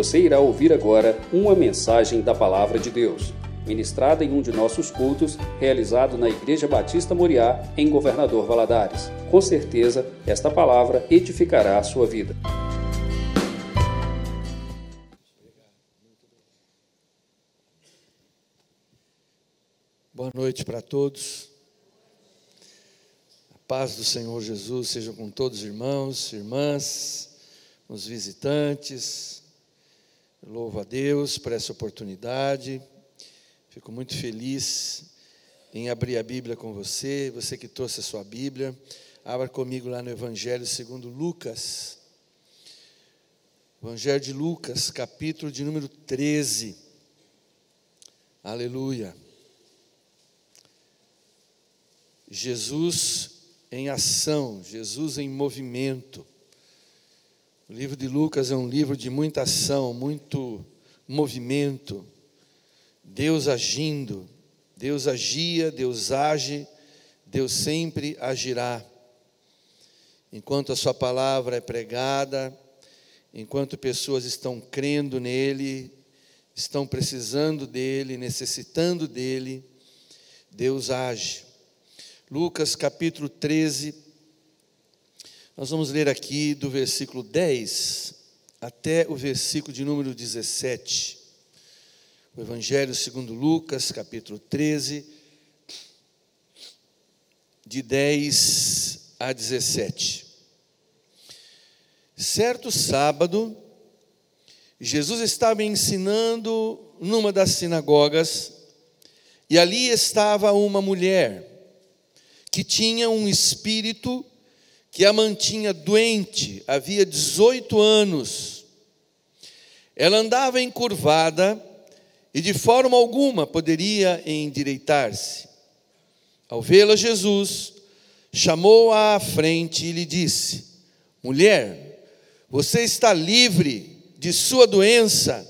Você irá ouvir agora uma mensagem da Palavra de Deus, ministrada em um de nossos cultos, realizado na Igreja Batista Moriá, em Governador Valadares. Com certeza, esta palavra edificará a sua vida. Boa noite para todos. A paz do Senhor Jesus seja com todos os irmãos, irmãs, os visitantes. Louvo a Deus por essa oportunidade. Fico muito feliz em abrir a Bíblia com você, você que trouxe a sua Bíblia. Abra comigo lá no Evangelho segundo Lucas. Evangelho de Lucas, capítulo de número 13. Aleluia. Jesus em ação, Jesus em movimento. O livro de Lucas é um livro de muita ação, muito movimento. Deus agindo, Deus agia, Deus age, Deus sempre agirá. Enquanto a Sua palavra é pregada, enquanto pessoas estão crendo nele, estão precisando dele, necessitando dele, Deus age. Lucas capítulo 13. Nós vamos ler aqui do versículo 10 até o versículo de número 17. O Evangelho segundo Lucas, capítulo 13, de 10 a 17. Certo sábado, Jesus estava ensinando numa das sinagogas, e ali estava uma mulher que tinha um espírito que a mantinha doente, havia 18 anos. Ela andava encurvada e de forma alguma poderia endireitar-se. Ao vê-la, Jesus chamou-a à frente e lhe disse: Mulher, você está livre de sua doença.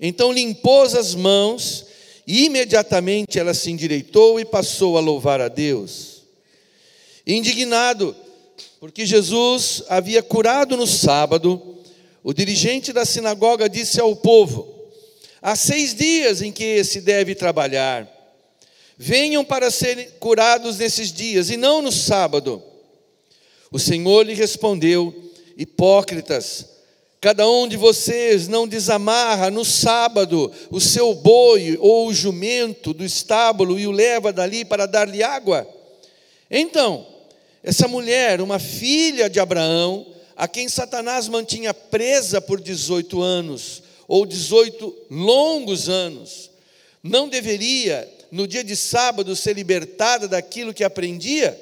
Então lhe impôs as mãos e imediatamente ela se endireitou e passou a louvar a Deus indignado, porque Jesus havia curado no sábado, o dirigente da sinagoga disse ao povo: Há seis dias em que se deve trabalhar. Venham para serem curados nesses dias e não no sábado. O Senhor lhe respondeu: Hipócritas, cada um de vocês não desamarra no sábado o seu boi ou o jumento do estábulo e o leva dali para dar-lhe água? Então, essa mulher, uma filha de Abraão, a quem Satanás mantinha presa por 18 anos, ou 18 longos anos, não deveria, no dia de sábado, ser libertada daquilo que aprendia?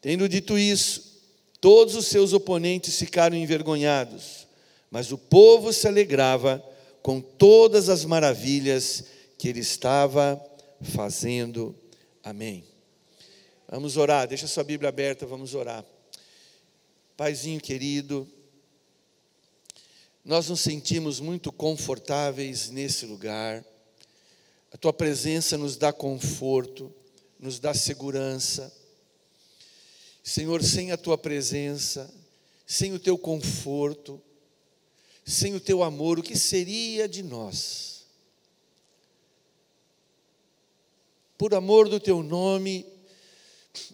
Tendo dito isso, todos os seus oponentes ficaram envergonhados, mas o povo se alegrava com todas as maravilhas que ele estava fazendo. Amém. Vamos orar, deixa sua Bíblia aberta, vamos orar. Paizinho querido, nós nos sentimos muito confortáveis nesse lugar. A tua presença nos dá conforto, nos dá segurança. Senhor, sem a tua presença, sem o teu conforto, sem o teu amor, o que seria de nós? Por amor do teu nome,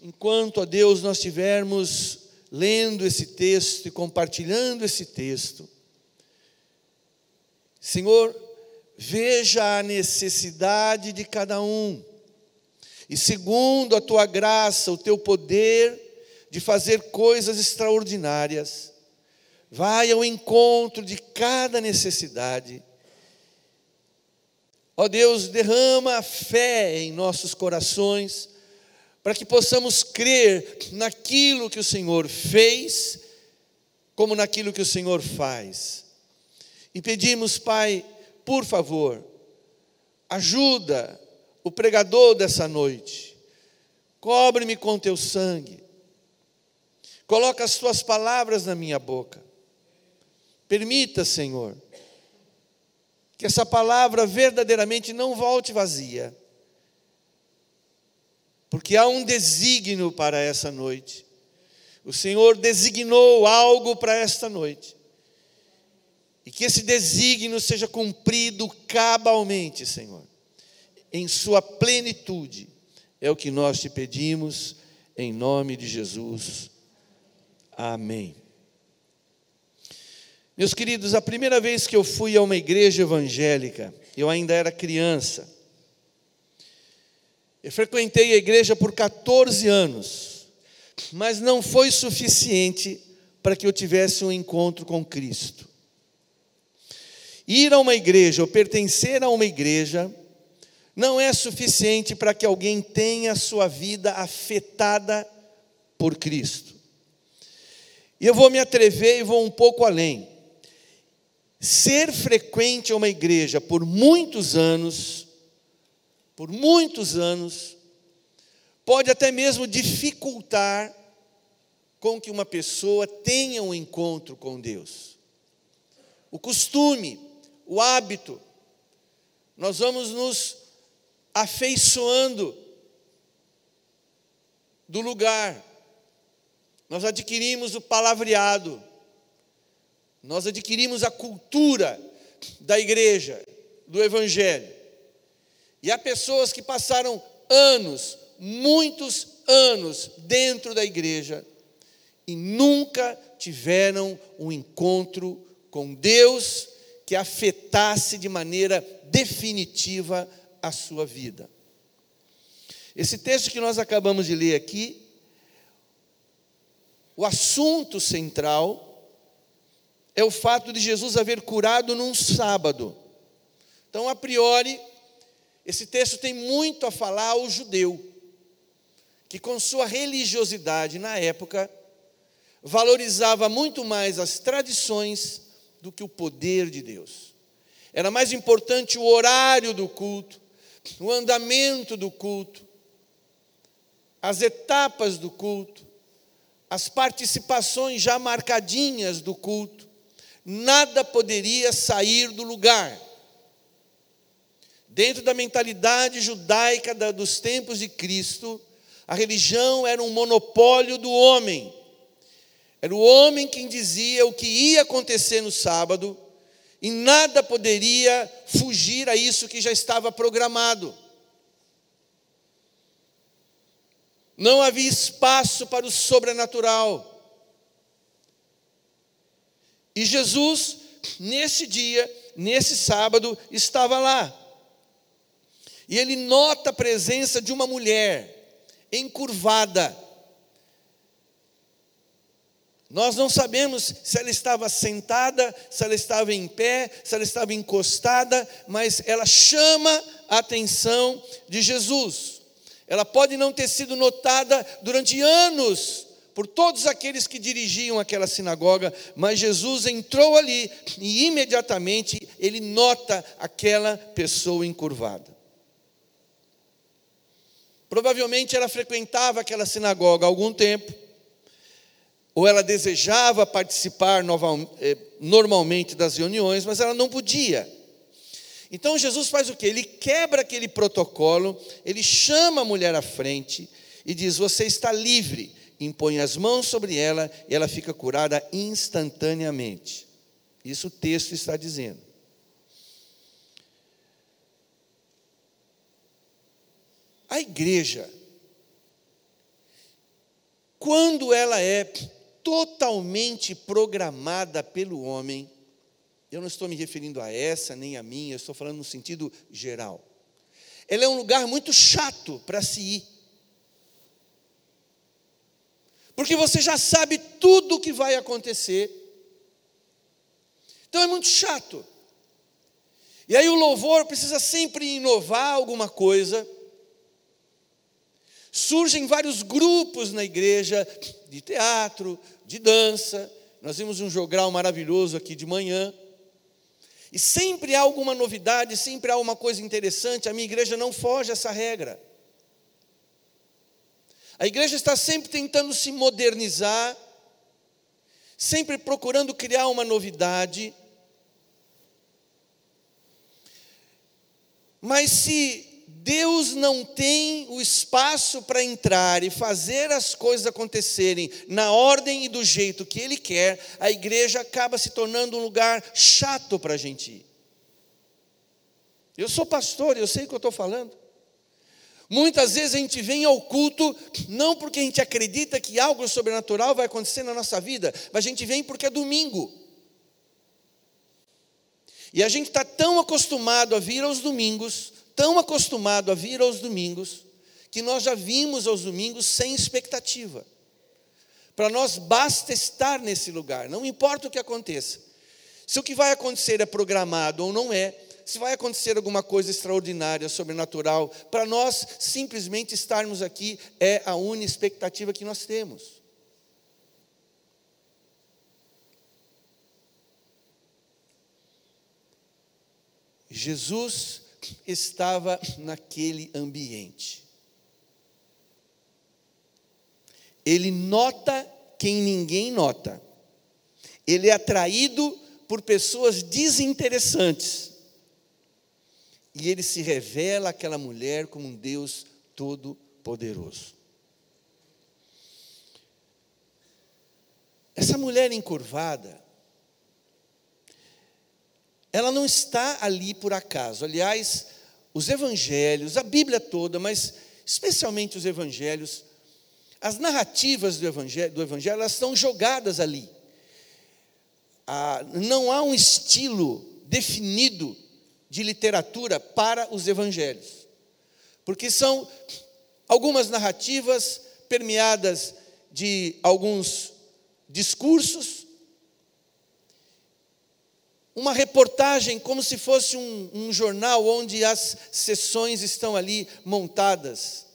enquanto a Deus nós estivermos lendo esse texto e compartilhando esse texto, Senhor, veja a necessidade de cada um, e segundo a tua graça, o teu poder de fazer coisas extraordinárias, vai ao encontro de cada necessidade. Ó Deus, derrama fé em nossos corações, para que possamos crer naquilo que o Senhor fez, como naquilo que o Senhor faz. E pedimos, Pai, por favor, ajuda o pregador dessa noite, cobre-me com teu sangue, coloca as tuas palavras na minha boca. Permita, Senhor, que essa palavra verdadeiramente não volte vazia, porque há um desígnio para essa noite. O Senhor designou algo para esta noite. E que esse desígnio seja cumprido cabalmente, Senhor, em sua plenitude. É o que nós te pedimos, em nome de Jesus. Amém. Meus queridos, a primeira vez que eu fui a uma igreja evangélica, eu ainda era criança. Eu frequentei a igreja por 14 anos, mas não foi suficiente para que eu tivesse um encontro com Cristo. Ir a uma igreja ou pertencer a uma igreja não é suficiente para que alguém tenha a sua vida afetada por Cristo. E eu vou me atrever e vou um pouco além. Ser frequente a uma igreja por muitos anos, por muitos anos, pode até mesmo dificultar com que uma pessoa tenha um encontro com Deus. O costume, o hábito, nós vamos nos afeiçoando do lugar, nós adquirimos o palavreado, nós adquirimos a cultura da igreja, do evangelho. E há pessoas que passaram anos, muitos anos dentro da igreja e nunca tiveram um encontro com Deus que afetasse de maneira definitiva a sua vida. Esse texto que nós acabamos de ler aqui, o assunto central é o fato de Jesus haver curado num sábado. Então, a priori, esse texto tem muito a falar ao judeu, que com sua religiosidade na época, valorizava muito mais as tradições do que o poder de Deus. Era mais importante o horário do culto, o andamento do culto, as etapas do culto, as participações já marcadinhas do culto, nada poderia sair do lugar. Dentro da mentalidade judaica dos tempos de Cristo, a religião era um monopólio do homem. Era o homem quem dizia o que ia acontecer no sábado, e nada poderia fugir a isso que já estava programado. Não havia espaço para o sobrenatural. E Jesus, nesse dia, nesse sábado, estava lá. E ele nota a presença de uma mulher encurvada. Nós não sabemos se ela estava sentada, se ela estava em pé, se ela estava encostada, mas ela chama a atenção de Jesus. Ela pode não ter sido notada durante anos por todos aqueles que dirigiam aquela sinagoga, mas Jesus entrou ali e imediatamente ele nota aquela pessoa encurvada. Provavelmente ela frequentava aquela sinagoga há algum tempo, ou ela desejava participar eh, normalmente das reuniões, mas ela não podia. Então Jesus faz o que? Ele quebra aquele protocolo, ele chama a mulher à frente e diz: Você está livre impõe as mãos sobre ela e ela fica curada instantaneamente. Isso o texto está dizendo. A igreja, quando ela é totalmente programada pelo homem, eu não estou me referindo a essa nem a minha, eu estou falando no sentido geral. Ela é um lugar muito chato para se ir. porque você já sabe tudo o que vai acontecer. Então é muito chato. E aí o louvor precisa sempre inovar alguma coisa. Surgem vários grupos na igreja de teatro, de dança. Nós vimos um jogral maravilhoso aqui de manhã. E sempre há alguma novidade, sempre há uma coisa interessante. A minha igreja não foge a essa regra. A igreja está sempre tentando se modernizar, sempre procurando criar uma novidade. Mas se Deus não tem o espaço para entrar e fazer as coisas acontecerem na ordem e do jeito que Ele quer, a igreja acaba se tornando um lugar chato para a gente ir. Eu sou pastor, eu sei o que eu estou falando. Muitas vezes a gente vem ao culto não porque a gente acredita que algo sobrenatural vai acontecer na nossa vida, mas a gente vem porque é domingo. E a gente está tão acostumado a vir aos domingos, tão acostumado a vir aos domingos, que nós já vimos aos domingos sem expectativa. Para nós basta estar nesse lugar, não importa o que aconteça. Se o que vai acontecer é programado ou não é, se vai acontecer alguma coisa extraordinária, sobrenatural, para nós simplesmente estarmos aqui é a única expectativa que nós temos. Jesus estava naquele ambiente. Ele nota quem ninguém nota. Ele é atraído por pessoas desinteressantes. E ele se revela àquela mulher como um Deus todo-poderoso. Essa mulher encurvada, ela não está ali por acaso. Aliás, os evangelhos, a Bíblia toda, mas especialmente os evangelhos, as narrativas do evangelho, do evangelho elas estão jogadas ali. Ah, não há um estilo definido de literatura para os evangelhos, porque são algumas narrativas permeadas de alguns discursos, uma reportagem como se fosse um, um jornal onde as sessões estão ali montadas.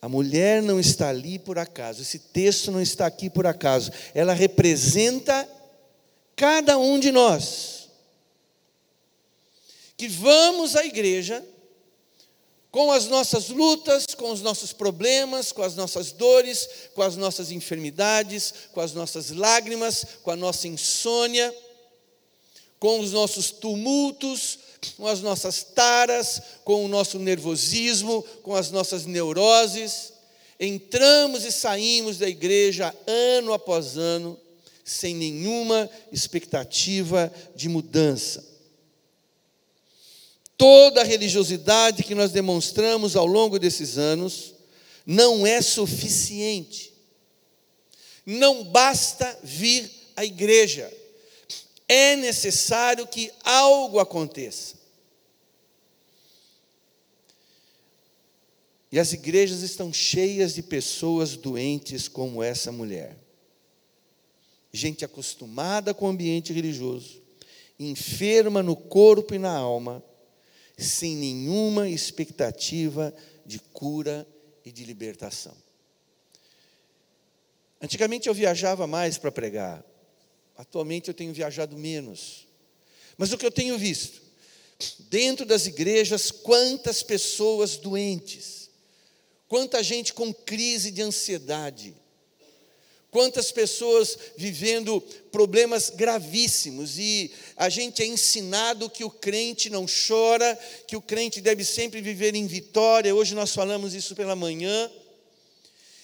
A mulher não está ali por acaso, esse texto não está aqui por acaso, ela representa cada um de nós. Que vamos à igreja com as nossas lutas, com os nossos problemas, com as nossas dores, com as nossas enfermidades, com as nossas lágrimas, com a nossa insônia, com os nossos tumultos, com as nossas taras, com o nosso nervosismo, com as nossas neuroses. Entramos e saímos da igreja ano após ano, sem nenhuma expectativa de mudança. Toda a religiosidade que nós demonstramos ao longo desses anos não é suficiente. Não basta vir à igreja. É necessário que algo aconteça. E as igrejas estão cheias de pessoas doentes como essa mulher. Gente acostumada com o ambiente religioso, enferma no corpo e na alma, sem nenhuma expectativa de cura e de libertação. Antigamente eu viajava mais para pregar, atualmente eu tenho viajado menos. Mas o que eu tenho visto, dentro das igrejas, quantas pessoas doentes, quanta gente com crise de ansiedade, Quantas pessoas vivendo problemas gravíssimos e a gente é ensinado que o crente não chora, que o crente deve sempre viver em vitória. Hoje nós falamos isso pela manhã,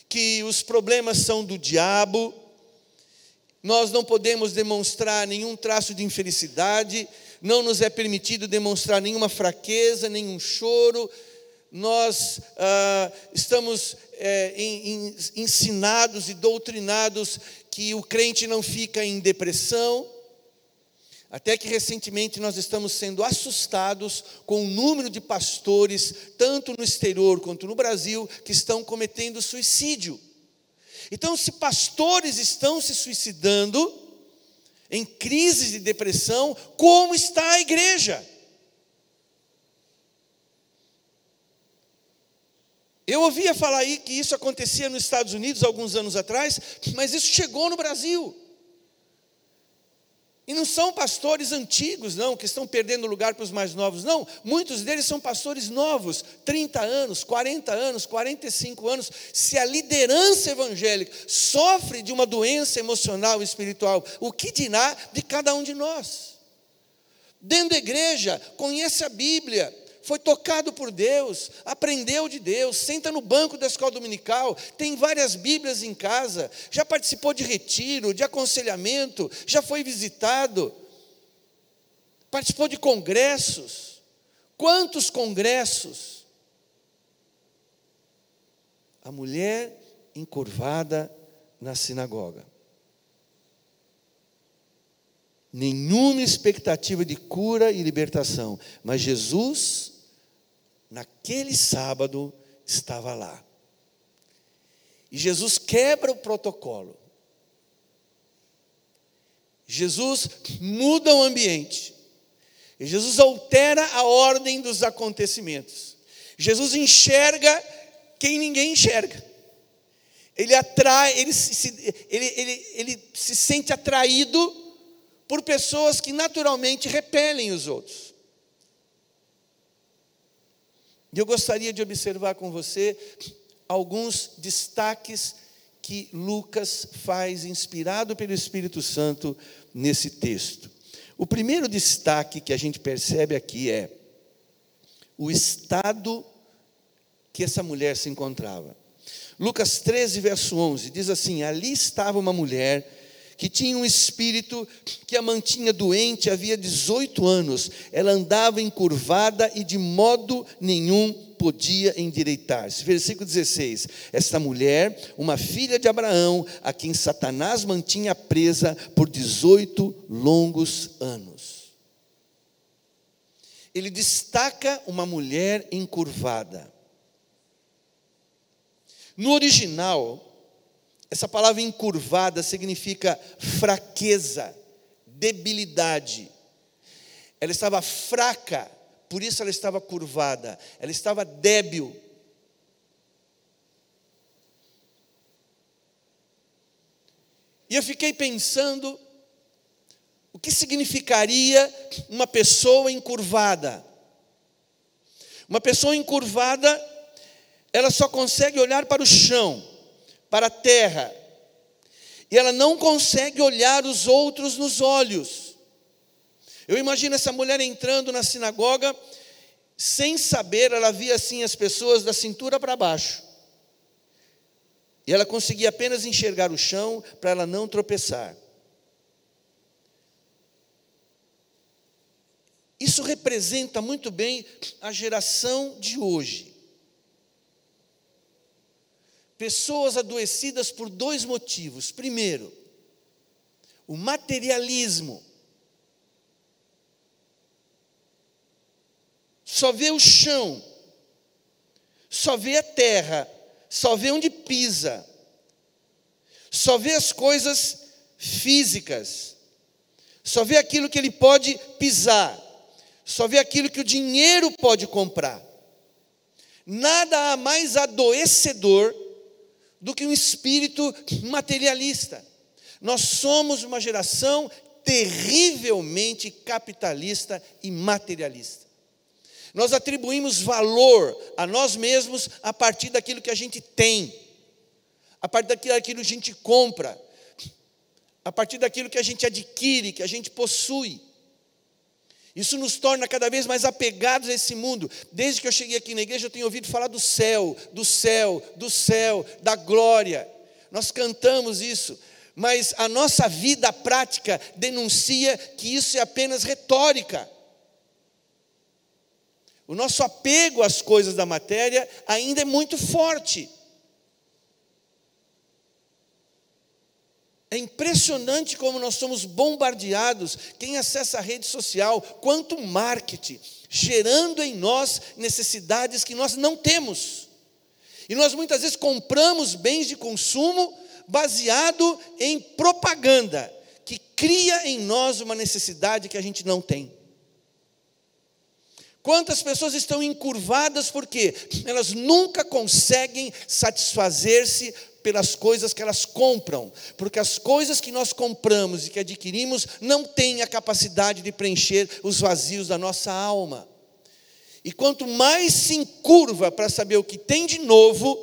que os problemas são do diabo. Nós não podemos demonstrar nenhum traço de infelicidade, não nos é permitido demonstrar nenhuma fraqueza, nenhum choro. Nós ah, estamos é, ensinados e doutrinados que o crente não fica em depressão, até que recentemente nós estamos sendo assustados com o número de pastores, tanto no exterior quanto no Brasil, que estão cometendo suicídio. Então, se pastores estão se suicidando, em crises de depressão, como está a igreja? Eu ouvia falar aí que isso acontecia nos Estados Unidos alguns anos atrás, mas isso chegou no Brasil. E não são pastores antigos, não, que estão perdendo lugar para os mais novos, não. Muitos deles são pastores novos, 30 anos, 40 anos, 45 anos. Se a liderança evangélica sofre de uma doença emocional e espiritual, o que dirá de cada um de nós? Dentro da igreja, conhece a Bíblia, foi tocado por Deus, aprendeu de Deus, senta no banco da escola dominical, tem várias Bíblias em casa, já participou de retiro, de aconselhamento, já foi visitado, participou de congressos. Quantos congressos? A mulher encurvada na sinagoga. Nenhuma expectativa de cura e libertação, mas Jesus naquele sábado, estava lá. E Jesus quebra o protocolo. Jesus muda o ambiente. E Jesus altera a ordem dos acontecimentos. Jesus enxerga quem ninguém enxerga. Ele atrai, ele se, ele, ele, ele se sente atraído por pessoas que naturalmente repelem os outros. E eu gostaria de observar com você alguns destaques que Lucas faz, inspirado pelo Espírito Santo, nesse texto. O primeiro destaque que a gente percebe aqui é o estado que essa mulher se encontrava. Lucas 13, verso 11, diz assim: Ali estava uma mulher que tinha um espírito que a mantinha doente havia 18 anos. Ela andava encurvada e de modo nenhum podia endireitar-se. Versículo 16: Esta mulher, uma filha de Abraão, a quem Satanás mantinha presa por 18 longos anos. Ele destaca uma mulher encurvada. No original, essa palavra encurvada significa fraqueza, debilidade. Ela estava fraca, por isso ela estava curvada, ela estava débil. E eu fiquei pensando o que significaria uma pessoa encurvada. Uma pessoa encurvada, ela só consegue olhar para o chão para a terra, e ela não consegue olhar os outros nos olhos. Eu imagino essa mulher entrando na sinagoga, sem saber, ela via assim as pessoas da cintura para baixo. E ela conseguia apenas enxergar o chão para ela não tropeçar. Isso representa muito bem a geração de hoje. Pessoas adoecidas por dois motivos. Primeiro, o materialismo. Só vê o chão, só vê a terra, só vê onde pisa, só vê as coisas físicas, só vê aquilo que ele pode pisar, só vê aquilo que o dinheiro pode comprar. Nada há mais adoecedor do que um espírito materialista. Nós somos uma geração terrivelmente capitalista e materialista. Nós atribuímos valor a nós mesmos a partir daquilo que a gente tem, a partir daquilo que a gente compra, a partir daquilo que a gente adquire, que a gente possui. Isso nos torna cada vez mais apegados a esse mundo. Desde que eu cheguei aqui na igreja, eu tenho ouvido falar do céu, do céu, do céu, da glória. Nós cantamos isso, mas a nossa vida prática denuncia que isso é apenas retórica. O nosso apego às coisas da matéria ainda é muito forte. É impressionante como nós somos bombardeados, quem acessa a rede social, quanto marketing, gerando em nós necessidades que nós não temos. E nós muitas vezes compramos bens de consumo baseado em propaganda, que cria em nós uma necessidade que a gente não tem. Quantas pessoas estão encurvadas porque elas nunca conseguem satisfazer-se pelas coisas que elas compram, porque as coisas que nós compramos e que adquirimos não têm a capacidade de preencher os vazios da nossa alma. E quanto mais se encurva para saber o que tem de novo,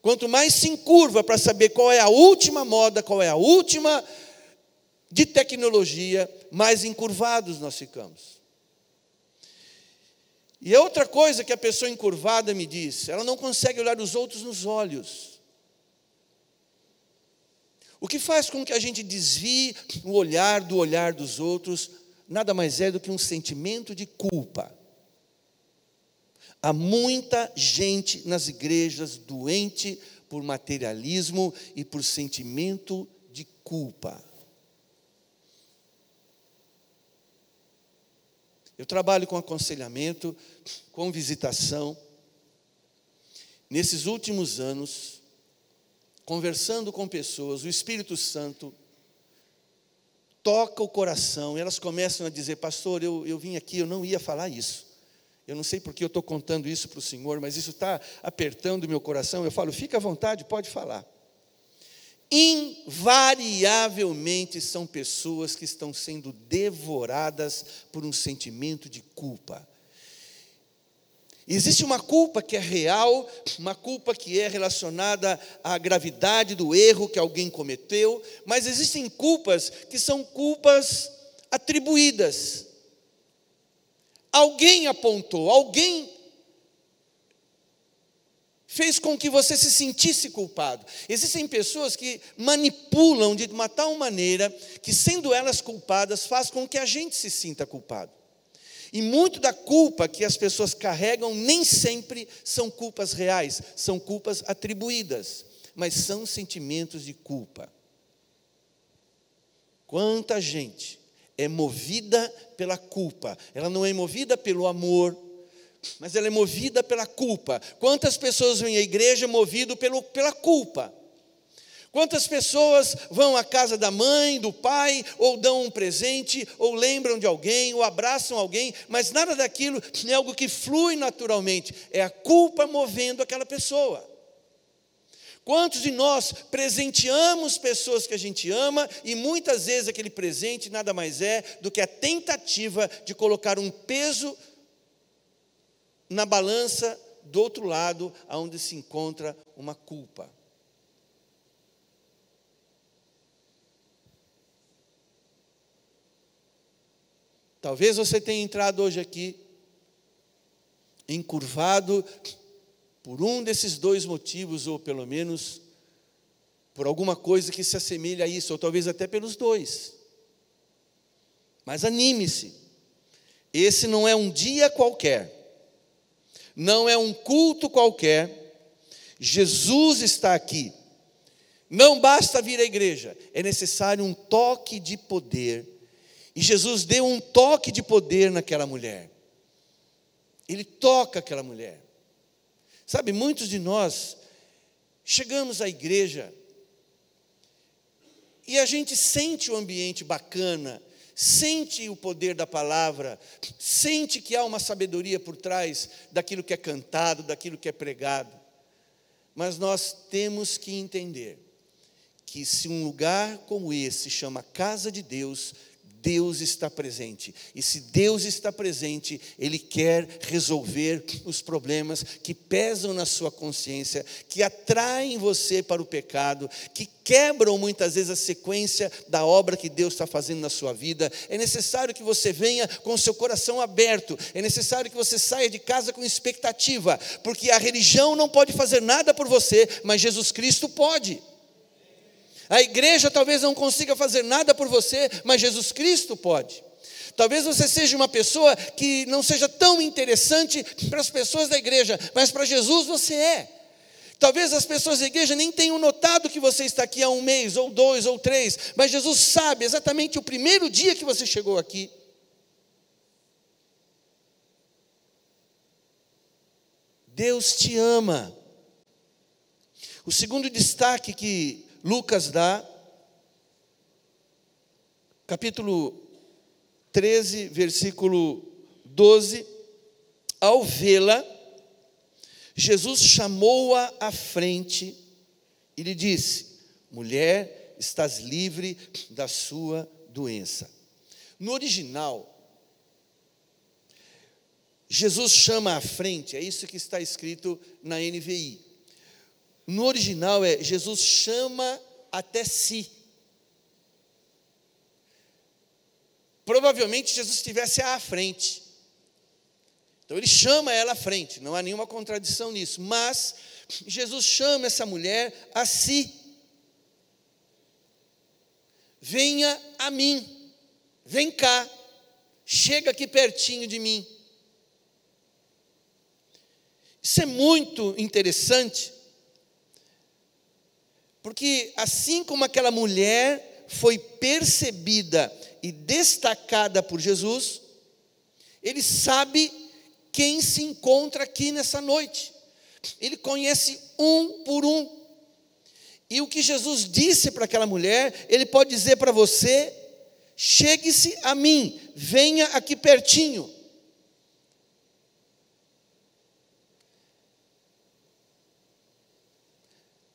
quanto mais se encurva para saber qual é a última moda, qual é a última de tecnologia, mais encurvados nós ficamos. E outra coisa que a pessoa encurvada me diz, ela não consegue olhar os outros nos olhos. O que faz com que a gente desvie o olhar do olhar dos outros, nada mais é do que um sentimento de culpa. Há muita gente nas igrejas doente por materialismo e por sentimento de culpa. Eu trabalho com aconselhamento, com visitação. Nesses últimos anos, conversando com pessoas, o Espírito Santo toca o coração, e elas começam a dizer: Pastor, eu, eu vim aqui, eu não ia falar isso. Eu não sei porque eu estou contando isso para o Senhor, mas isso está apertando o meu coração. Eu falo, fica à vontade, pode falar. Invariavelmente são pessoas que estão sendo devoradas por um sentimento de culpa. Existe uma culpa que é real, uma culpa que é relacionada à gravidade do erro que alguém cometeu, mas existem culpas que são culpas atribuídas. Alguém apontou, alguém fez com que você se sentisse culpado. Existem pessoas que manipulam de uma tal maneira que, sendo elas culpadas, faz com que a gente se sinta culpado. E muito da culpa que as pessoas carregam nem sempre são culpas reais, são culpas atribuídas, mas são sentimentos de culpa. Quanta gente é movida pela culpa, ela não é movida pelo amor, mas ela é movida pela culpa. Quantas pessoas vêm à igreja movido pelo, pela culpa? Quantas pessoas vão à casa da mãe, do pai, ou dão um presente, ou lembram de alguém, ou abraçam alguém, mas nada daquilo é algo que flui naturalmente, é a culpa movendo aquela pessoa. Quantos de nós presenteamos pessoas que a gente ama e muitas vezes aquele presente nada mais é do que a tentativa de colocar um peso na balança do outro lado, onde se encontra uma culpa. Talvez você tenha entrado hoje aqui encurvado por um desses dois motivos, ou pelo menos por alguma coisa que se assemelha a isso, ou talvez até pelos dois. Mas anime-se, esse não é um dia qualquer não é um culto qualquer. Jesus está aqui. Não basta vir à igreja, é necessário um toque de poder. E Jesus deu um toque de poder naquela mulher. Ele toca aquela mulher. Sabe, muitos de nós chegamos à igreja e a gente sente o ambiente bacana, sente o poder da palavra, sente que há uma sabedoria por trás daquilo que é cantado, daquilo que é pregado. Mas nós temos que entender que se um lugar como esse chama casa de Deus, Deus está presente. E se Deus está presente, Ele quer resolver os problemas que pesam na sua consciência, que atraem você para o pecado, que quebram muitas vezes a sequência da obra que Deus está fazendo na sua vida. É necessário que você venha com o seu coração aberto, é necessário que você saia de casa com expectativa, porque a religião não pode fazer nada por você, mas Jesus Cristo pode. A igreja talvez não consiga fazer nada por você, mas Jesus Cristo pode. Talvez você seja uma pessoa que não seja tão interessante para as pessoas da igreja, mas para Jesus você é. Talvez as pessoas da igreja nem tenham notado que você está aqui há um mês, ou dois, ou três, mas Jesus sabe exatamente o primeiro dia que você chegou aqui. Deus te ama. O segundo destaque que Lucas dá, capítulo 13, versículo 12. Ao vê-la, Jesus chamou-a à frente e lhe disse: Mulher, estás livre da sua doença. No original, Jesus chama à frente, é isso que está escrito na NVI. No original é Jesus chama até si. Provavelmente Jesus estivesse à frente. Então ele chama ela à frente, não há nenhuma contradição nisso, mas Jesus chama essa mulher a si. Venha a mim, vem cá, chega aqui pertinho de mim. Isso é muito interessante, porque assim como aquela mulher foi percebida e destacada por Jesus, ele sabe quem se encontra aqui nessa noite. Ele conhece um por um. E o que Jesus disse para aquela mulher, ele pode dizer para você: chegue-se a mim, venha aqui pertinho.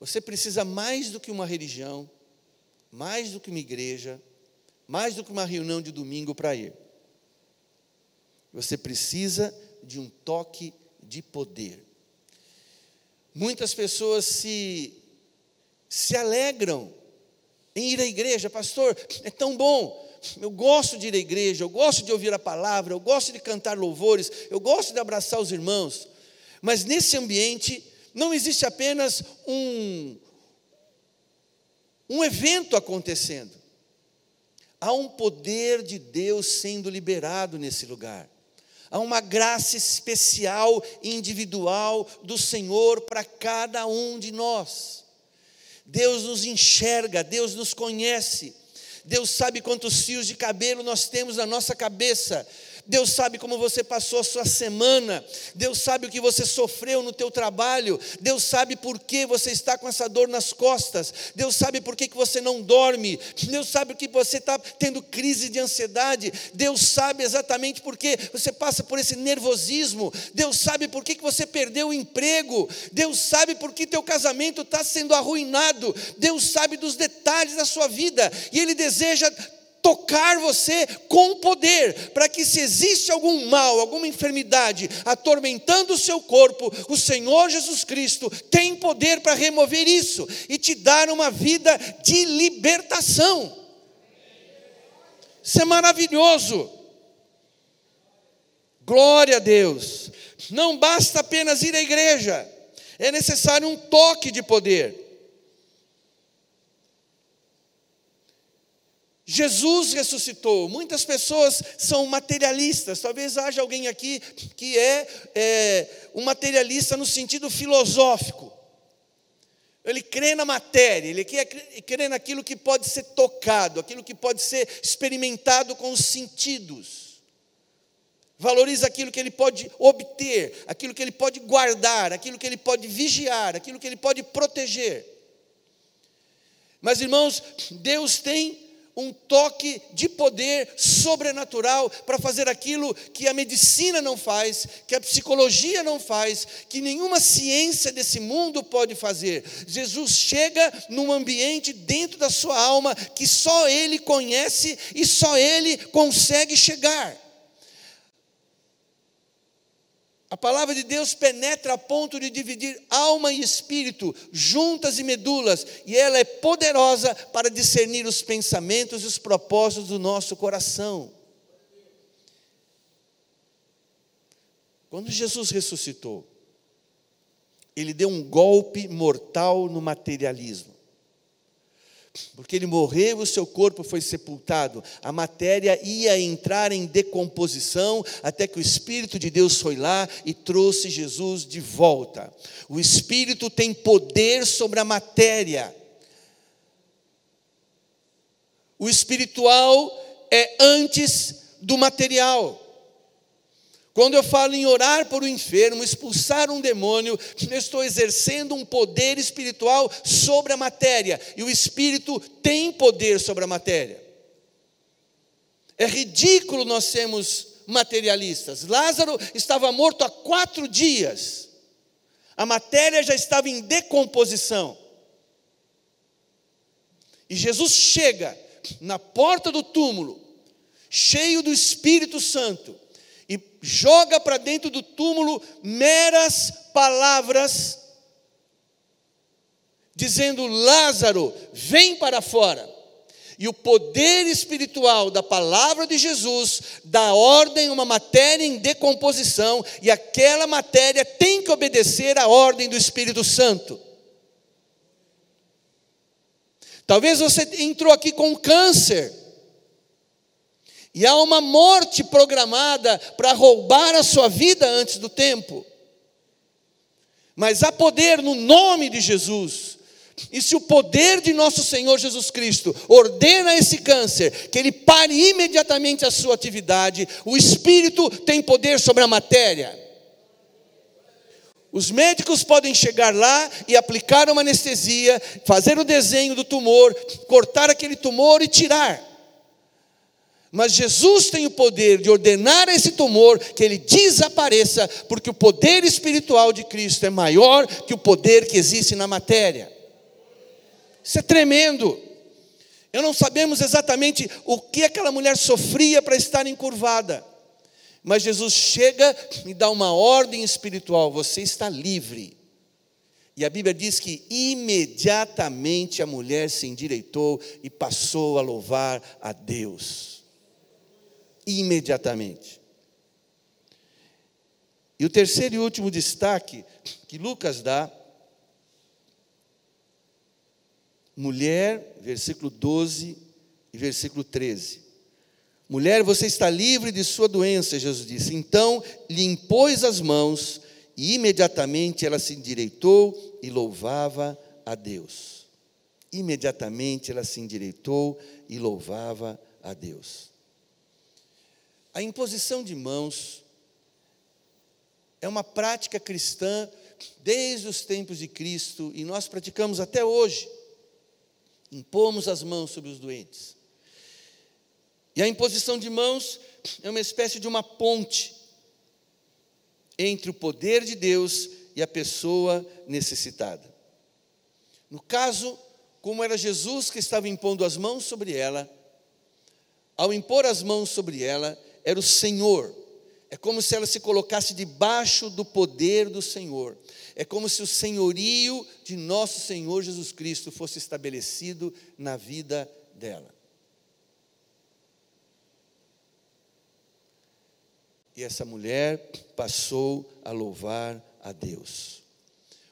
Você precisa mais do que uma religião, mais do que uma igreja, mais do que uma reunião de domingo para ir. Você precisa de um toque de poder. Muitas pessoas se, se alegram em ir à igreja, pastor, é tão bom. Eu gosto de ir à igreja, eu gosto de ouvir a palavra, eu gosto de cantar louvores, eu gosto de abraçar os irmãos. Mas nesse ambiente não existe apenas um, um evento acontecendo. Há um poder de Deus sendo liberado nesse lugar. Há uma graça especial e individual do Senhor para cada um de nós. Deus nos enxerga, Deus nos conhece. Deus sabe quantos fios de cabelo nós temos na nossa cabeça. Deus sabe como você passou a sua semana, Deus sabe o que você sofreu no teu trabalho, Deus sabe por que você está com essa dor nas costas, Deus sabe por que, que você não dorme, Deus sabe o que você está tendo crise de ansiedade, Deus sabe exatamente por que você passa por esse nervosismo, Deus sabe por que, que você perdeu o emprego, Deus sabe por que teu casamento está sendo arruinado, Deus sabe dos detalhes da sua vida, e Ele deseja tocar você com poder, para que se existe algum mal, alguma enfermidade atormentando o seu corpo, o Senhor Jesus Cristo tem poder para remover isso e te dar uma vida de libertação. Isso é maravilhoso. Glória a Deus. Não basta apenas ir à igreja, é necessário um toque de poder. Jesus ressuscitou. Muitas pessoas são materialistas. Talvez haja alguém aqui que é, é um materialista no sentido filosófico. Ele crê na matéria, ele crê naquilo que pode ser tocado, aquilo que pode ser experimentado com os sentidos. Valoriza aquilo que ele pode obter, aquilo que ele pode guardar, aquilo que ele pode vigiar, aquilo que ele pode proteger. Mas, irmãos, Deus tem um toque de poder sobrenatural para fazer aquilo que a medicina não faz, que a psicologia não faz, que nenhuma ciência desse mundo pode fazer. Jesus chega num ambiente dentro da sua alma que só Ele conhece e só Ele consegue chegar. A palavra de Deus penetra a ponto de dividir alma e espírito, juntas e medulas, e ela é poderosa para discernir os pensamentos e os propósitos do nosso coração. Quando Jesus ressuscitou, ele deu um golpe mortal no materialismo porque ele morreu, o seu corpo foi sepultado, a matéria ia entrar em decomposição, até que o Espírito de Deus foi lá e trouxe Jesus de volta. O Espírito tem poder sobre a matéria. O espiritual é antes do material. Quando eu falo em orar por um enfermo, expulsar um demônio, eu estou exercendo um poder espiritual sobre a matéria, e o espírito tem poder sobre a matéria. É ridículo nós sermos materialistas. Lázaro estava morto há quatro dias, a matéria já estava em decomposição. E Jesus chega na porta do túmulo, cheio do Espírito Santo, e joga para dentro do túmulo meras palavras, dizendo: Lázaro, vem para fora. E o poder espiritual da palavra de Jesus dá ordem a uma matéria em decomposição, e aquela matéria tem que obedecer à ordem do Espírito Santo. Talvez você entrou aqui com câncer, e há uma morte programada para roubar a sua vida antes do tempo. Mas há poder no nome de Jesus. E se o poder de nosso Senhor Jesus Cristo ordena esse câncer, que ele pare imediatamente a sua atividade, o Espírito tem poder sobre a matéria. Os médicos podem chegar lá e aplicar uma anestesia, fazer o desenho do tumor, cortar aquele tumor e tirar. Mas Jesus tem o poder de ordenar esse tumor que ele desapareça, porque o poder espiritual de Cristo é maior que o poder que existe na matéria. Isso é tremendo. Eu não sabemos exatamente o que aquela mulher sofria para estar encurvada. Mas Jesus chega e dá uma ordem espiritual: você está livre. E a Bíblia diz que imediatamente a mulher se endireitou e passou a louvar a Deus imediatamente. E o terceiro e último destaque que Lucas dá, mulher, versículo 12 e versículo 13. Mulher, você está livre de sua doença, Jesus disse. Então lhe impôs as mãos e imediatamente ela se endireitou e louvava a Deus. Imediatamente ela se endireitou e louvava a Deus. A imposição de mãos é uma prática cristã desde os tempos de Cristo e nós praticamos até hoje. Impomos as mãos sobre os doentes. E a imposição de mãos é uma espécie de uma ponte entre o poder de Deus e a pessoa necessitada. No caso, como era Jesus que estava impondo as mãos sobre ela, ao impor as mãos sobre ela, era o Senhor. É como se ela se colocasse debaixo do poder do Senhor. É como se o senhorio de nosso Senhor Jesus Cristo fosse estabelecido na vida dela. E essa mulher passou a louvar a Deus.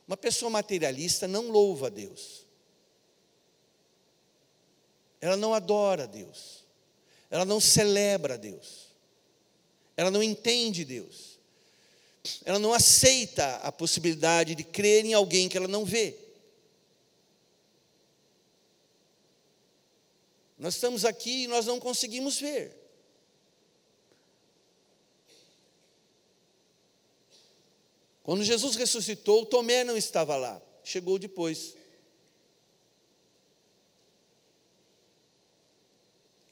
Uma pessoa materialista não louva a Deus. Ela não adora a Deus. Ela não celebra a Deus. Ela não entende Deus. Ela não aceita a possibilidade de crer em alguém que ela não vê. Nós estamos aqui e nós não conseguimos ver. Quando Jesus ressuscitou, Tomé não estava lá, chegou depois.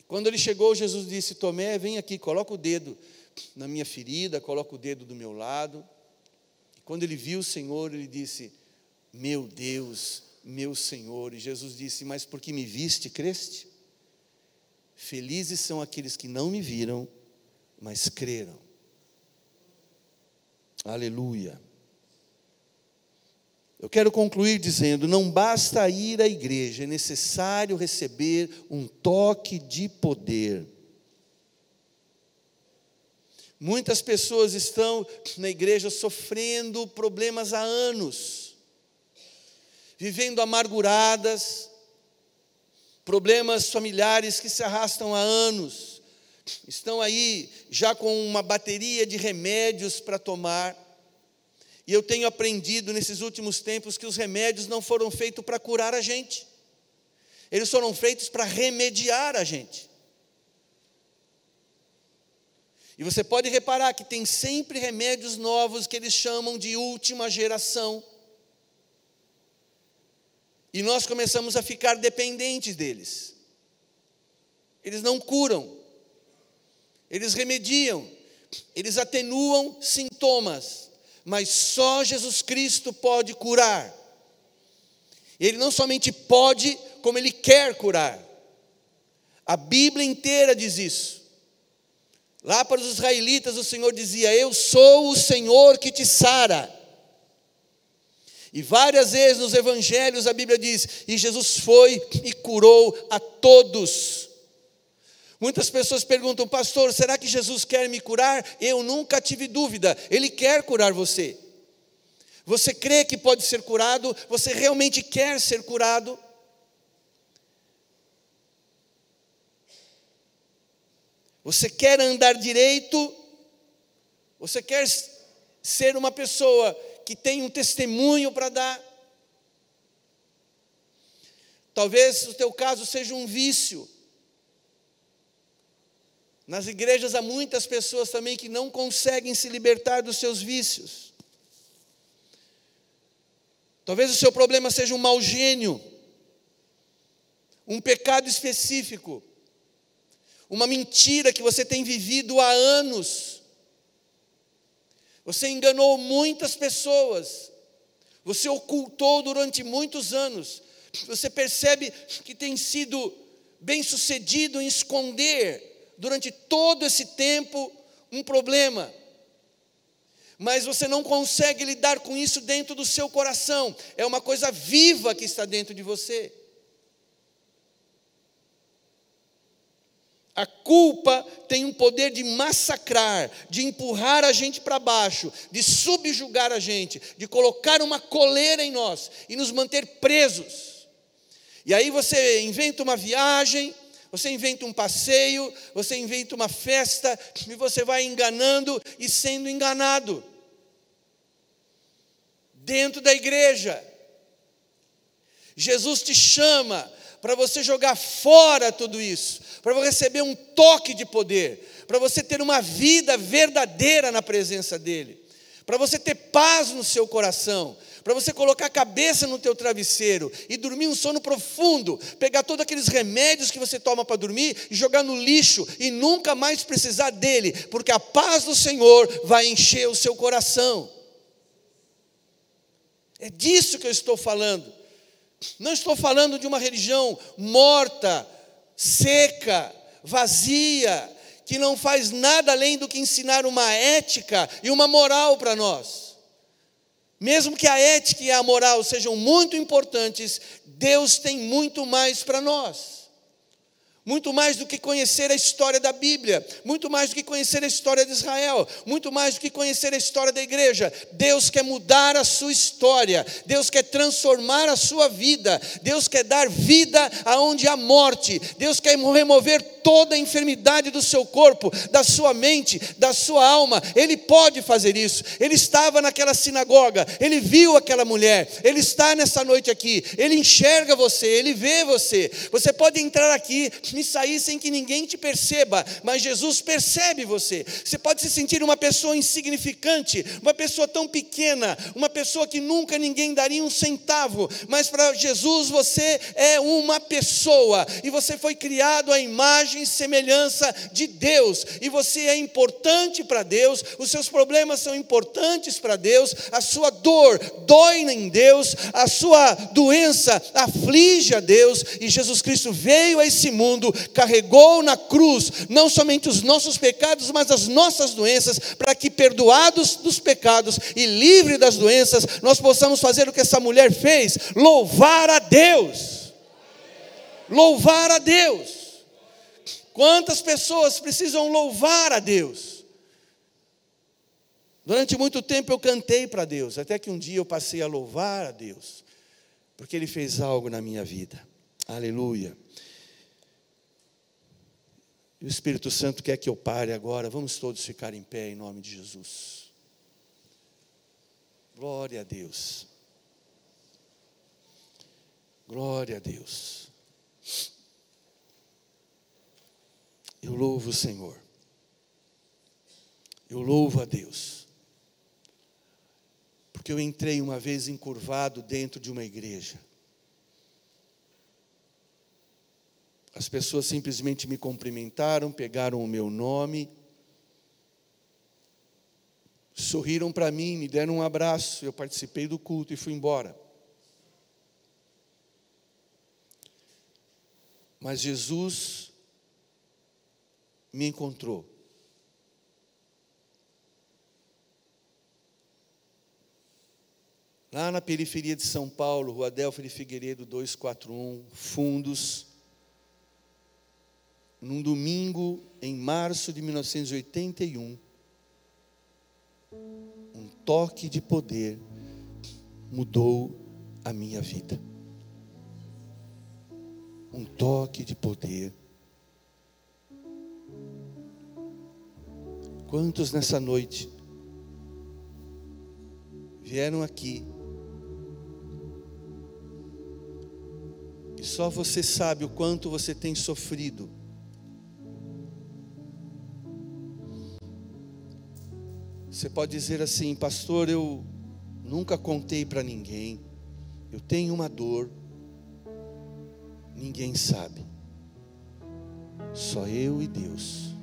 Quando ele chegou, Jesus disse: Tomé, vem aqui, coloca o dedo na minha ferida, coloca o dedo do meu lado. E quando ele viu o Senhor, ele disse: Meu Deus, meu Senhor. E Jesus disse: Mas porque me viste, creste? Felizes são aqueles que não me viram, mas creram. Aleluia. Eu quero concluir dizendo: não basta ir à igreja, é necessário receber um toque de poder. Muitas pessoas estão na igreja sofrendo problemas há anos, vivendo amarguradas, problemas familiares que se arrastam há anos, estão aí já com uma bateria de remédios para tomar. E eu tenho aprendido nesses últimos tempos que os remédios não foram feitos para curar a gente, eles foram feitos para remediar a gente. E você pode reparar que tem sempre remédios novos que eles chamam de última geração. E nós começamos a ficar dependentes deles. Eles não curam, eles remediam, eles atenuam sintomas, mas só Jesus Cristo pode curar. Ele não somente pode, como Ele quer curar. A Bíblia inteira diz isso. Lá para os israelitas, o Senhor dizia: Eu sou o Senhor que te sara. E várias vezes nos evangelhos a Bíblia diz: E Jesus foi e curou a todos. Muitas pessoas perguntam, pastor, será que Jesus quer me curar? Eu nunca tive dúvida, Ele quer curar você. Você crê que pode ser curado? Você realmente quer ser curado? Você quer andar direito? Você quer ser uma pessoa que tem um testemunho para dar? Talvez o teu caso seja um vício. Nas igrejas há muitas pessoas também que não conseguem se libertar dos seus vícios. Talvez o seu problema seja um mau gênio, um pecado específico uma mentira que você tem vivido há anos. Você enganou muitas pessoas, você ocultou durante muitos anos, você percebe que tem sido bem sucedido em esconder durante todo esse tempo um problema, mas você não consegue lidar com isso dentro do seu coração, é uma coisa viva que está dentro de você. A culpa tem um poder de massacrar, de empurrar a gente para baixo, de subjugar a gente, de colocar uma coleira em nós e nos manter presos. E aí você inventa uma viagem, você inventa um passeio, você inventa uma festa e você vai enganando e sendo enganado. Dentro da igreja, Jesus te chama para você jogar fora tudo isso, para você receber um toque de poder, para você ter uma vida verdadeira na presença dEle, para você ter paz no seu coração, para você colocar a cabeça no teu travesseiro e dormir um sono profundo, pegar todos aqueles remédios que você toma para dormir e jogar no lixo e nunca mais precisar dele, porque a paz do Senhor vai encher o seu coração. É disso que eu estou falando. Não estou falando de uma religião morta, seca, vazia, que não faz nada além do que ensinar uma ética e uma moral para nós. Mesmo que a ética e a moral sejam muito importantes, Deus tem muito mais para nós. Muito mais do que conhecer a história da Bíblia, muito mais do que conhecer a história de Israel, muito mais do que conhecer a história da igreja. Deus quer mudar a sua história, Deus quer transformar a sua vida, Deus quer dar vida aonde há morte, Deus quer remover toda a enfermidade do seu corpo, da sua mente, da sua alma. Ele pode fazer isso. Ele estava naquela sinagoga, ele viu aquela mulher, ele está nessa noite aqui, ele enxerga você, ele vê você. Você pode entrar aqui e sair sem que ninguém te perceba, mas Jesus percebe você. Você pode se sentir uma pessoa insignificante, uma pessoa tão pequena, uma pessoa que nunca ninguém daria um centavo, mas para Jesus você é uma pessoa e você foi criado à imagem e semelhança de Deus, e você é importante para Deus, os seus problemas são importantes para Deus, a sua dor dói em Deus, a sua doença aflige a Deus, e Jesus Cristo veio a esse mundo carregou na cruz não somente os nossos pecados, mas as nossas doenças, para que, perdoados dos pecados e livre das doenças, nós possamos fazer o que essa mulher fez: louvar a Deus. Louvar a Deus. Quantas pessoas precisam louvar a Deus? Durante muito tempo eu cantei para Deus, até que um dia eu passei a louvar a Deus, porque Ele fez algo na minha vida. Aleluia. E o Espírito Santo quer que eu pare agora. Vamos todos ficar em pé em nome de Jesus. Glória a Deus. Glória a Deus. Eu louvo o Senhor. Eu louvo a Deus. Porque eu entrei uma vez encurvado dentro de uma igreja. As pessoas simplesmente me cumprimentaram, pegaram o meu nome, sorriram para mim, me deram um abraço. Eu participei do culto e fui embora. Mas Jesus me encontrou. Lá na periferia de São Paulo, Rua Adelfa de Figueiredo 241, Fundos, num domingo em março de 1981, um toque de poder mudou a minha vida. Um toque de poder. Quantos nessa noite vieram aqui e só você sabe o quanto você tem sofrido? Você pode dizer assim, pastor, eu nunca contei para ninguém, eu tenho uma dor, ninguém sabe, só eu e Deus.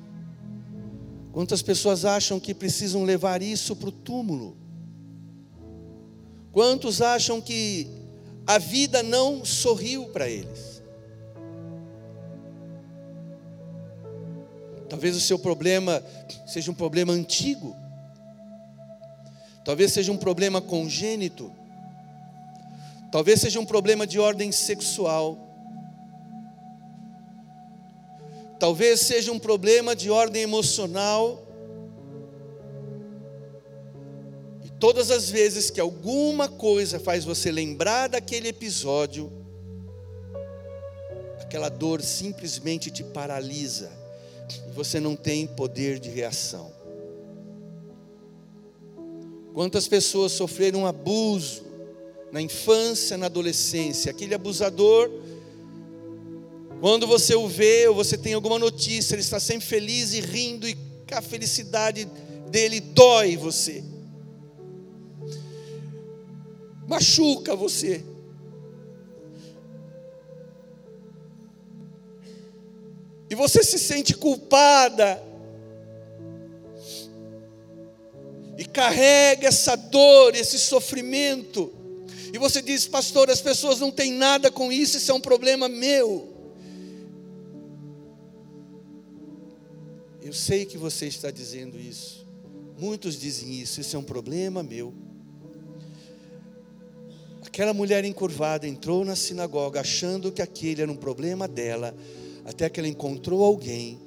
Quantas pessoas acham que precisam levar isso para o túmulo? Quantos acham que a vida não sorriu para eles? Talvez o seu problema seja um problema antigo. Talvez seja um problema congênito. Talvez seja um problema de ordem sexual. Talvez seja um problema de ordem emocional. E todas as vezes que alguma coisa faz você lembrar daquele episódio, aquela dor simplesmente te paralisa e você não tem poder de reação. Quantas pessoas sofreram abuso na infância, na adolescência? Aquele abusador, quando você o vê ou você tem alguma notícia, ele está sempre feliz e rindo, e a felicidade dele dói você, machuca você. E você se sente culpada carrega essa dor, esse sofrimento. E você diz, pastor, as pessoas não têm nada com isso, isso é um problema meu. Eu sei que você está dizendo isso. Muitos dizem isso, isso é um problema meu. Aquela mulher encurvada entrou na sinagoga achando que aquele era um problema dela, até que ela encontrou alguém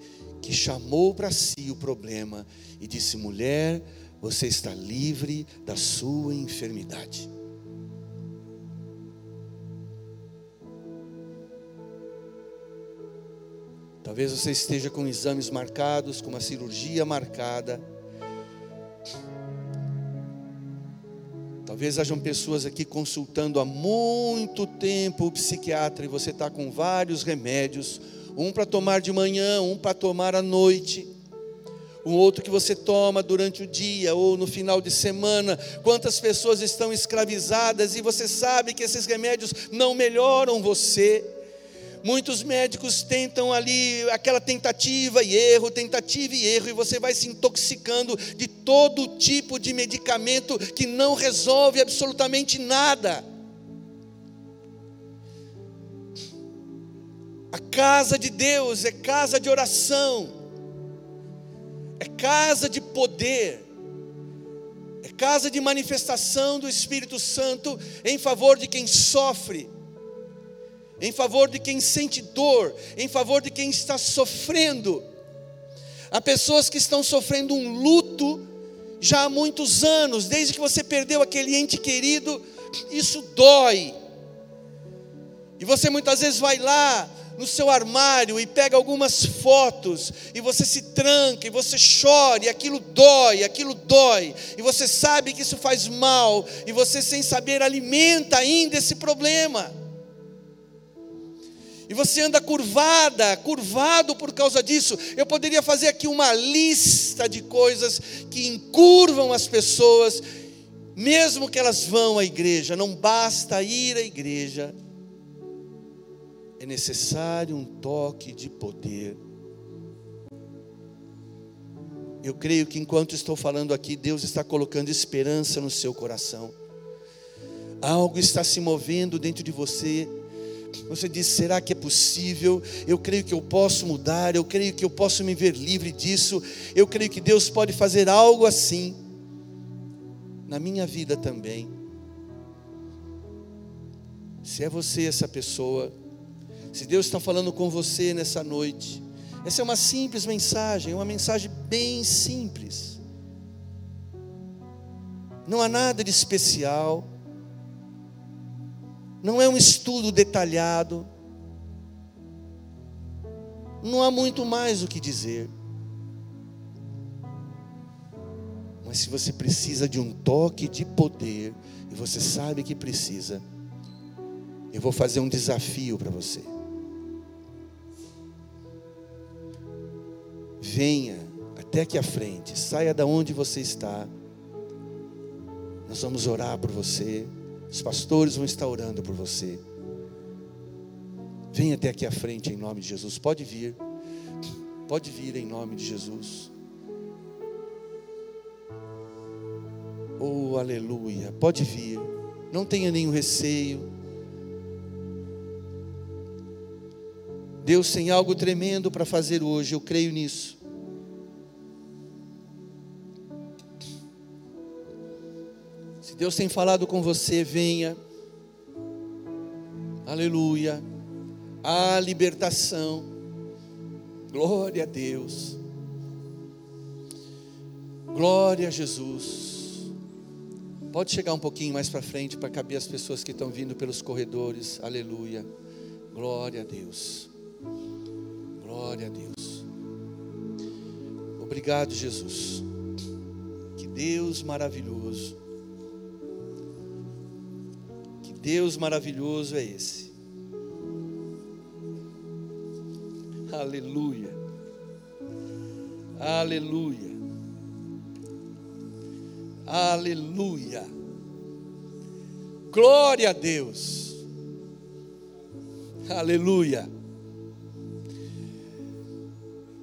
que chamou para si o problema e disse: mulher, você está livre da sua enfermidade. Talvez você esteja com exames marcados, com uma cirurgia marcada. Talvez hajam pessoas aqui consultando há muito tempo o psiquiatra e você está com vários remédios, um para tomar de manhã, um para tomar à noite um outro que você toma durante o dia ou no final de semana. Quantas pessoas estão escravizadas e você sabe que esses remédios não melhoram você. Muitos médicos tentam ali aquela tentativa e erro, tentativa e erro, e você vai se intoxicando de todo tipo de medicamento que não resolve absolutamente nada. A casa de Deus é casa de oração é casa de poder, é casa de manifestação do Espírito Santo em favor de quem sofre, em favor de quem sente dor, em favor de quem está sofrendo. Há pessoas que estão sofrendo um luto já há muitos anos, desde que você perdeu aquele ente querido, isso dói. E você muitas vezes vai lá, no seu armário e pega algumas fotos e você se tranca e você chora e aquilo dói, aquilo dói, e você sabe que isso faz mal e você sem saber alimenta ainda esse problema. E você anda curvada, curvado por causa disso. Eu poderia fazer aqui uma lista de coisas que encurvam as pessoas, mesmo que elas vão à igreja, não basta ir à igreja é necessário um toque de poder. Eu creio que enquanto estou falando aqui, Deus está colocando esperança no seu coração. Algo está se movendo dentro de você, Você diz: será que é possível? Eu creio que eu posso mudar, eu creio que eu posso me ver livre disso, eu creio que Deus pode fazer algo assim na minha vida também. Se é você essa pessoa, se Deus está falando com você nessa noite, essa é uma simples mensagem, uma mensagem bem simples. Não há nada de especial, não é um estudo detalhado, não há muito mais o que dizer. Mas se você precisa de um toque de poder, e você sabe que precisa, eu vou fazer um desafio para você. Venha até aqui à frente, saia da onde você está. Nós vamos orar por você. Os pastores vão estar orando por você. Venha até aqui à frente em nome de Jesus. Pode vir. Pode vir em nome de Jesus. Oh, aleluia. Pode vir. Não tenha nenhum receio. Deus tem algo tremendo para fazer hoje, eu creio nisso. Deus tem falado com você, venha. Aleluia. A libertação. Glória a Deus. Glória a Jesus. Pode chegar um pouquinho mais para frente para caber as pessoas que estão vindo pelos corredores. Aleluia. Glória a Deus. Glória a Deus. Obrigado, Jesus. Que Deus maravilhoso. Deus maravilhoso é esse. Aleluia. Aleluia. Aleluia. Glória a Deus. Aleluia.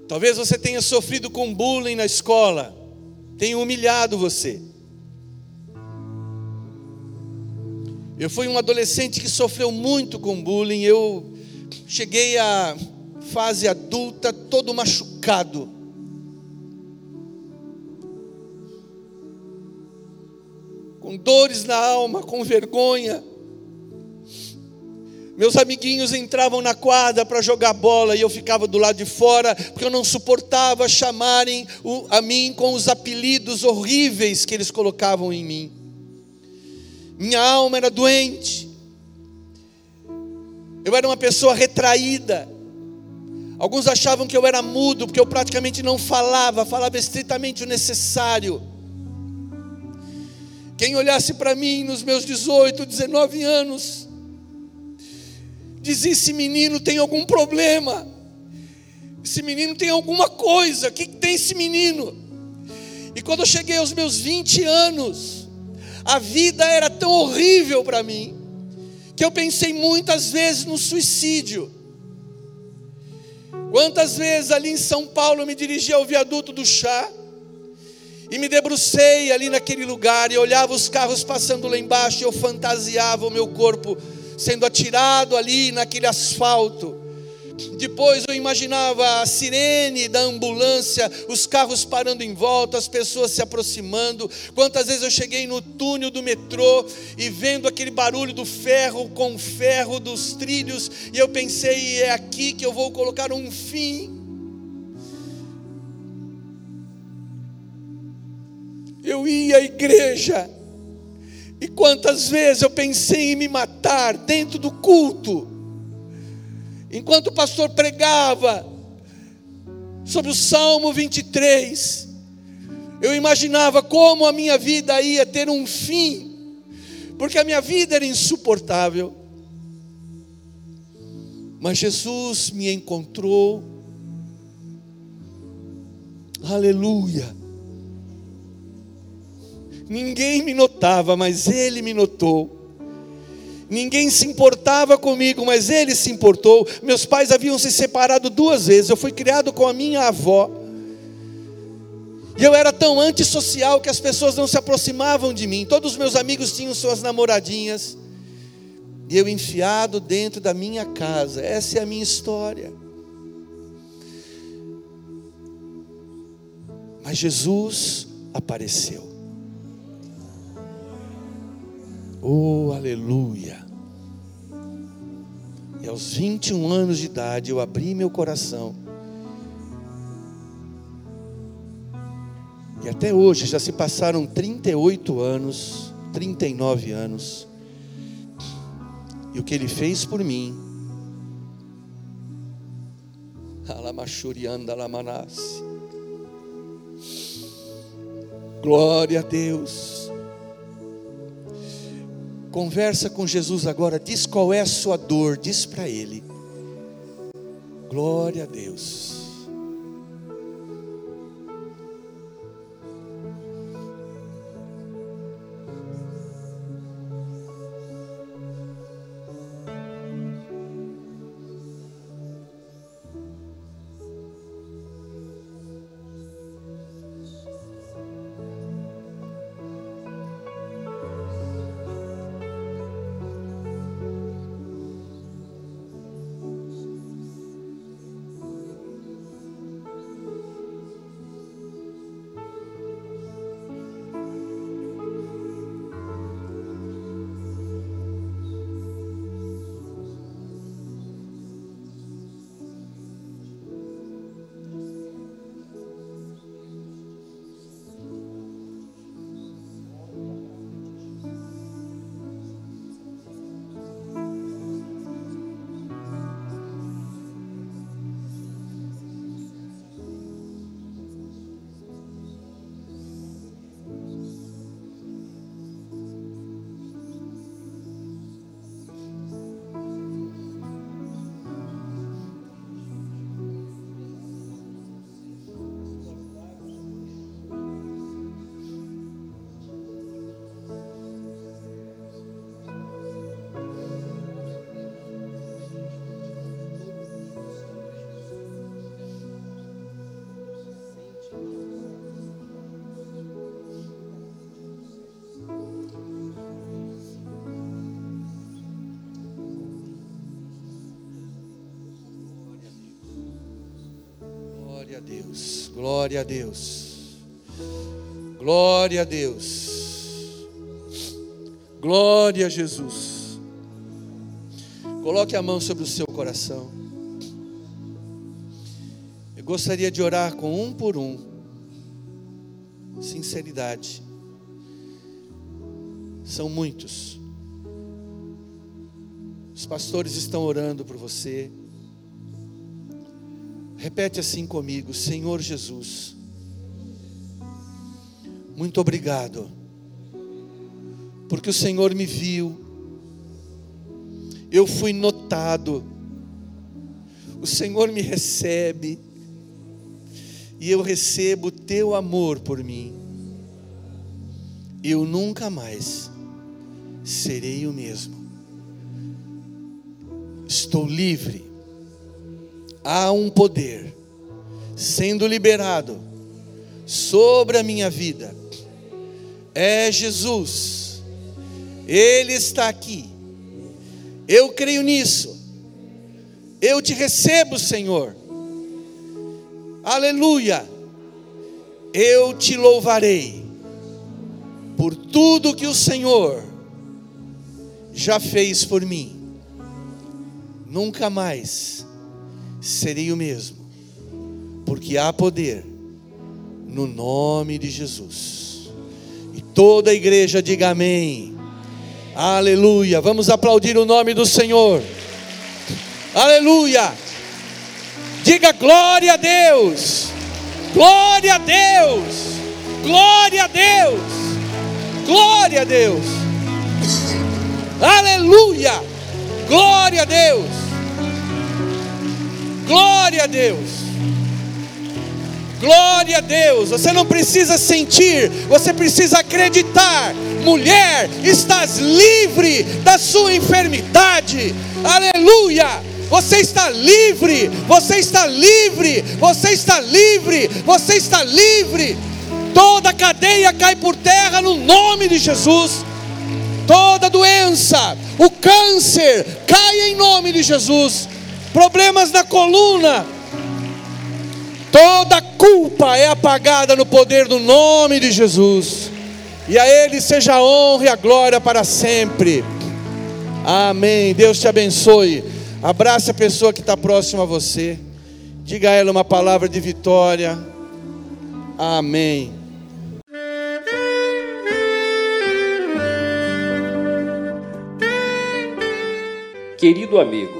Talvez você tenha sofrido com bullying na escola, tenha humilhado você. Eu fui um adolescente que sofreu muito com bullying. Eu cheguei à fase adulta todo machucado. Com dores na alma, com vergonha. Meus amiguinhos entravam na quadra para jogar bola e eu ficava do lado de fora, porque eu não suportava chamarem a mim com os apelidos horríveis que eles colocavam em mim minha alma era doente, eu era uma pessoa retraída. Alguns achavam que eu era mudo, porque eu praticamente não falava, falava estritamente o necessário. Quem olhasse para mim nos meus 18, 19 anos, dizia: esse menino tem algum problema, esse menino tem alguma coisa, o que tem esse menino? E quando eu cheguei aos meus 20 anos, a vida era tão horrível para mim, que eu pensei muitas vezes no suicídio. Quantas vezes ali em São Paulo eu me dirigi ao viaduto do chá e me debrucei ali naquele lugar e olhava os carros passando lá embaixo e eu fantasiava o meu corpo sendo atirado ali naquele asfalto. Depois eu imaginava a sirene da ambulância, os carros parando em volta, as pessoas se aproximando. Quantas vezes eu cheguei no túnel do metrô e vendo aquele barulho do ferro com ferro dos trilhos, e eu pensei, é aqui que eu vou colocar um fim. Eu ia à igreja, e quantas vezes eu pensei em me matar dentro do culto Enquanto o pastor pregava sobre o Salmo 23, eu imaginava como a minha vida ia ter um fim, porque a minha vida era insuportável. Mas Jesus me encontrou, aleluia. Ninguém me notava, mas Ele me notou. Ninguém se importava comigo, mas ele se importou. Meus pais haviam se separado duas vezes. Eu fui criado com a minha avó. E eu era tão antissocial que as pessoas não se aproximavam de mim. Todos os meus amigos tinham suas namoradinhas. e eu enfiado dentro da minha casa. Essa é a minha história. Mas Jesus apareceu. Oh, aleluia. E aos 21 anos de idade eu abri meu coração. E até hoje já se passaram 38 anos, 39 anos. E o que ele fez por mim. Alamachurianda Lamanassi. Glória a Deus. Conversa com Jesus agora, diz qual é a sua dor, diz para ele. Glória a Deus. Glória a Deus, glória a Deus, glória a Deus, glória a Jesus. Coloque a mão sobre o seu coração. Eu gostaria de orar com um por um, sinceridade. São muitos. Os pastores estão orando por você. Repete assim comigo, Senhor Jesus. Muito obrigado, porque o Senhor me viu, eu fui notado, o Senhor me recebe, e eu recebo o teu amor por mim. Eu nunca mais serei o mesmo. Estou livre há um poder sendo liberado sobre a minha vida. É Jesus, Ele está aqui. Eu creio nisso. Eu te recebo, Senhor. Aleluia. Eu te louvarei por tudo que o Senhor já fez por mim. Nunca mais serei o mesmo, porque há poder no nome de Jesus. E toda a igreja diga amém. Aleluia. Vamos aplaudir o nome do Senhor. Aleluia. Diga glória a Deus. Glória a Deus. Glória a Deus. Glória a Deus. Aleluia. Glória a Deus. Glória a Deus. Glória a Deus. Você não precisa sentir, você precisa acreditar. Mulher, estás livre da sua enfermidade. Aleluia. Você está livre, você está livre, você está livre, você está livre. Toda cadeia cai por terra no nome de Jesus. toda doença, o câncer, caia em nome de Jesus. Problemas na coluna, toda culpa é apagada no poder do nome de Jesus. E a Ele seja a honra e a glória para sempre. Amém. Deus te abençoe. Abrace a pessoa que está próxima a você. Diga a ela uma palavra de vitória. Amém. Querido amigo,